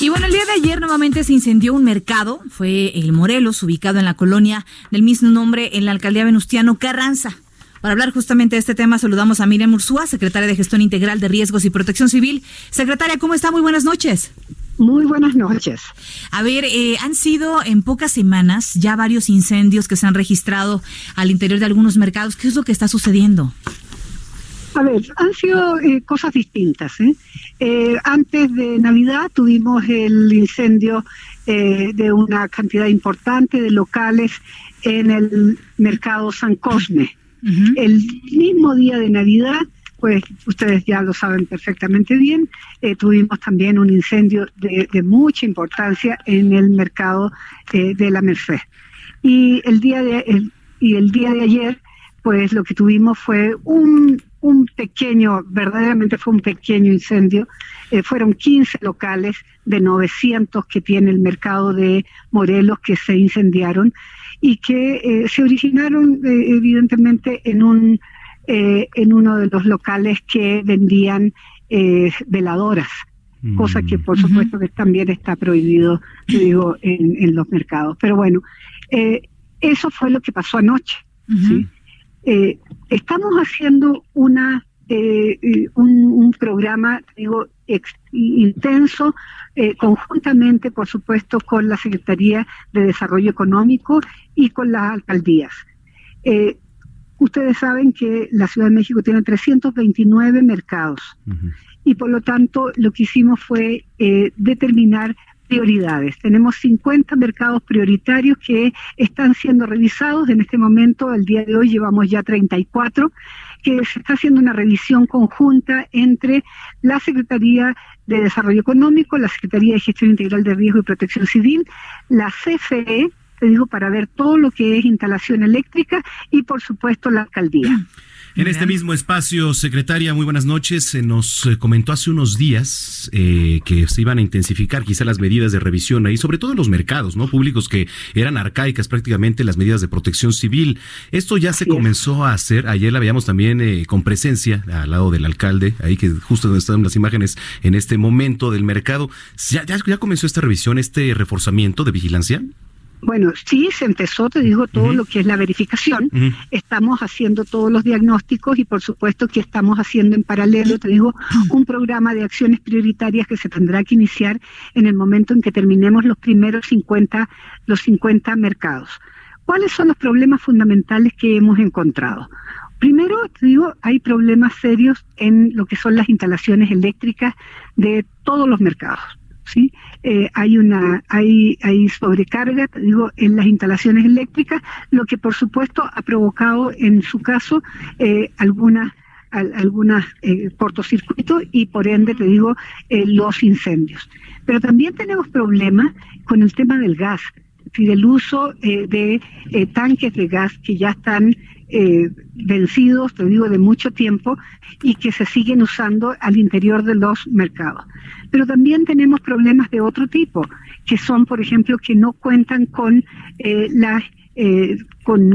Y bueno, el día de ayer nuevamente se incendió un mercado, fue el Morelos, ubicado en la colonia del mismo nombre en la alcaldía Venustiano Carranza. Para hablar justamente de este tema, saludamos a Miriam Ursúa, secretaria de Gestión Integral de Riesgos y Protección Civil. Secretaria, ¿cómo está? Muy buenas noches. Muy buenas noches. A ver, eh, han sido en pocas semanas ya varios incendios que se han registrado al interior de algunos mercados. ¿Qué es lo que está sucediendo? A ver, han sido eh, cosas distintas. ¿eh? ¿eh? antes de Navidad tuvimos el incendio eh, de una cantidad importante de locales en el mercado San Cosme. El mismo día de Navidad, pues ustedes ya lo saben perfectamente bien, tuvimos también un incendio de, de, mucha importancia en el mercado de la Merced. Y el día de, el, y el día de ayer, pues lo que tuvimos fue un un pequeño, verdaderamente fue un pequeño incendio. Eh, fueron 15 locales de 900 que tiene el mercado de Morelos que se incendiaron y que eh, se originaron eh, evidentemente en un en uno de los locales que vendían veladoras cosa que por mm. supuesto que también está prohibido digo en, en, los mercados pero bueno eso fue lo que pasó anoche ¿sí? Eh, estamos haciendo una eh, eh, un, programa, digo, intenso, conjuntamente, por supuesto, con la Secretaría de Desarrollo Económico y con las alcaldías. ustedes saben que la Ciudad de México tiene 329 mercados y por lo tanto lo que hicimos fue determinar prioridades. Tenemos 50 mercados prioritarios que están siendo revisados. En este momento, el día de hoy, llevamos ya 34 que se está haciendo una revisión conjunta entre la Secretaría de Desarrollo Económico, la Secretaría de Gestión Integral de Riesgo y Protección Civil, la CFE, te digo, para ver todo lo que es instalación eléctrica y, por supuesto, la alcaldía. En este mismo espacio, secretaria, muy buenas noches. Se nos eh, comentó hace unos días eh, que se iban a intensificar quizá las medidas de revisión ahí, sobre todo en los mercados no públicos que eran arcaicas prácticamente las medidas de protección civil. Esto ya se comenzó a hacer. Ayer la veíamos también eh, con presencia al lado del alcalde, ahí que justo donde están las imágenes en este momento del mercado. ¿Ya, ya, ya comenzó esta revisión, este reforzamiento de vigilancia? Bueno, sí, se empezó, te digo, todo lo que es la verificación. Estamos haciendo todos los diagnósticos y por supuesto que estamos haciendo en paralelo, te digo, un programa de acciones prioritarias que se tendrá que iniciar en el momento en que terminemos los primeros 50, los 50 mercados. ¿Cuáles son los problemas fundamentales que hemos encontrado? Primero, te digo, hay problemas serios en lo que son las instalaciones eléctricas de todos los mercados. ¿Sí? Eh, hay una hay, hay sobrecarga digo en las instalaciones eléctricas lo que por supuesto ha provocado en su caso eh, algunas algunas eh, cortocircuitos y por ende te digo eh, los incendios pero también tenemos problemas con el tema del gas del uso de tanques de gas que ya están eh, vencidos, te digo, de mucho tiempo y que se siguen usando al interior de los mercados. Pero también tenemos problemas de otro tipo, que son, por ejemplo, que no cuentan con eh, las eh, con,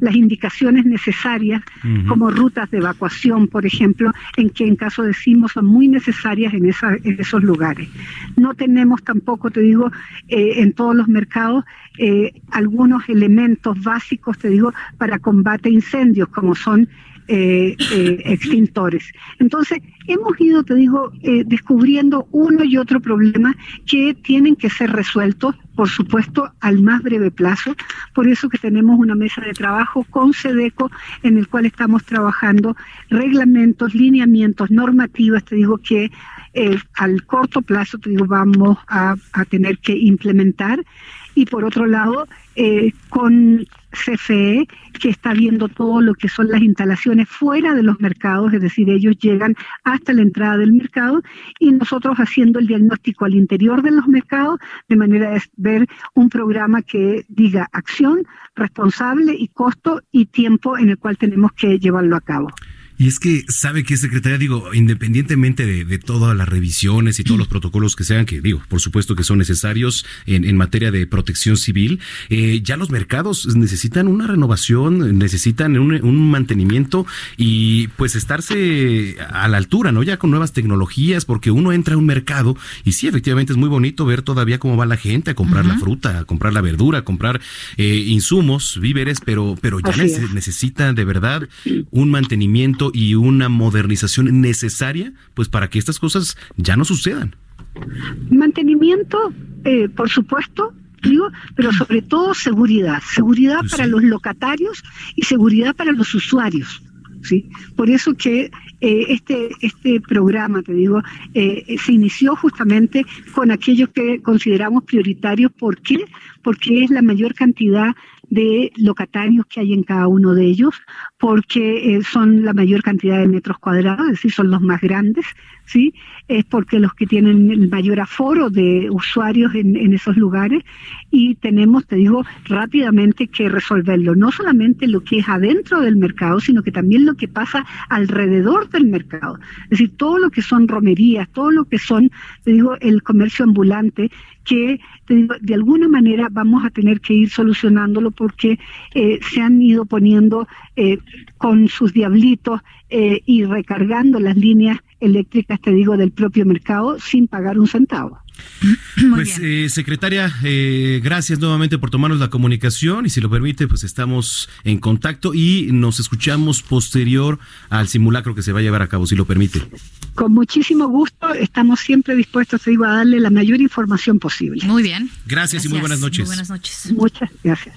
las indicaciones necesarias, como rutas de evacuación, por ejemplo, en que en caso de sismo son muy necesarias en, en esos lugares. No tenemos tampoco, te digo, eh, en todos los mercados eh, algunos elementos básicos, te digo, para combate a incendios, como son eh, eh, extintores. Entonces, hemos ido, te digo, eh, descubriendo uno y otro problema que tienen que ser resueltos, por supuesto, al más breve plazo. Por eso que tenemos una mesa de trabajo con SEDECO en el cual estamos trabajando reglamentos, lineamientos, normativas, te digo, que al corto plazo, te digo, vamos a tener que implementar. Y por otro lado, eh, con CFE, que está viendo todo lo que son las instalaciones fuera de los mercados, es decir, ellos llegan hasta la entrada del mercado y nosotros haciendo el diagnóstico al interior de los mercados, de manera de ver un programa que diga acción, responsable y costo y tiempo en el cual tenemos que llevarlo a cabo. Y es que sabe que secretaria, digo, independientemente de, todas las revisiones y todos los protocolos que sean, que digo, por supuesto que son necesarios en, materia de protección civil, eh, ya los mercados necesitan una renovación, necesitan un, mantenimiento y pues estarse a la altura, ¿no? Ya con nuevas tecnologías, porque uno entra a un mercado y sí, efectivamente es muy bonito ver todavía cómo va la gente a comprar la fruta, a comprar la verdura, a comprar eh, insumos, víveres, pero, pero ya necesita de verdad un mantenimiento y una modernización necesaria pues para que estas cosas ya no sucedan. Mantenimiento, eh, por supuesto, digo, pero sobre todo seguridad, seguridad pues para los locatarios y seguridad para los usuarios. ¿sí? Por eso que eh, este, este programa, te digo, eh, se inició justamente con aquellos que consideramos prioritarios. ¿Por qué? Porque es la mayor cantidad de locatarios que hay en cada uno de ellos, porque eh, son la mayor cantidad de metros cuadrados, es decir, son los más grandes, ¿sí? Es porque los que tienen el mayor aforo de usuarios en, en esos lugares y tenemos, te digo, rápidamente que resolverlo, no solamente lo que es adentro del mercado, sino que también lo que pasa alrededor del mercado. Es decir, todo lo que son romerías, todo lo que son, te digo, el comercio ambulante, que de alguna manera vamos a tener que ir solucionándolo porque eh, se han ido poniendo eh, con sus diablitos eh, y recargando las líneas eléctricas, te digo, del propio mercado sin pagar un centavo. Pues, eh, secretaria, eh, gracias nuevamente por tomarnos la comunicación y si lo permite, pues estamos en contacto y nos escuchamos posterior al simulacro que se va a llevar a cabo, si lo permite. Con muchísimo gusto, estamos siempre dispuestos, te digo, a darle la mayor información posible. Muy bien. Gracias, y muy buenas noches. Muy buenas noches. Muchas gracias.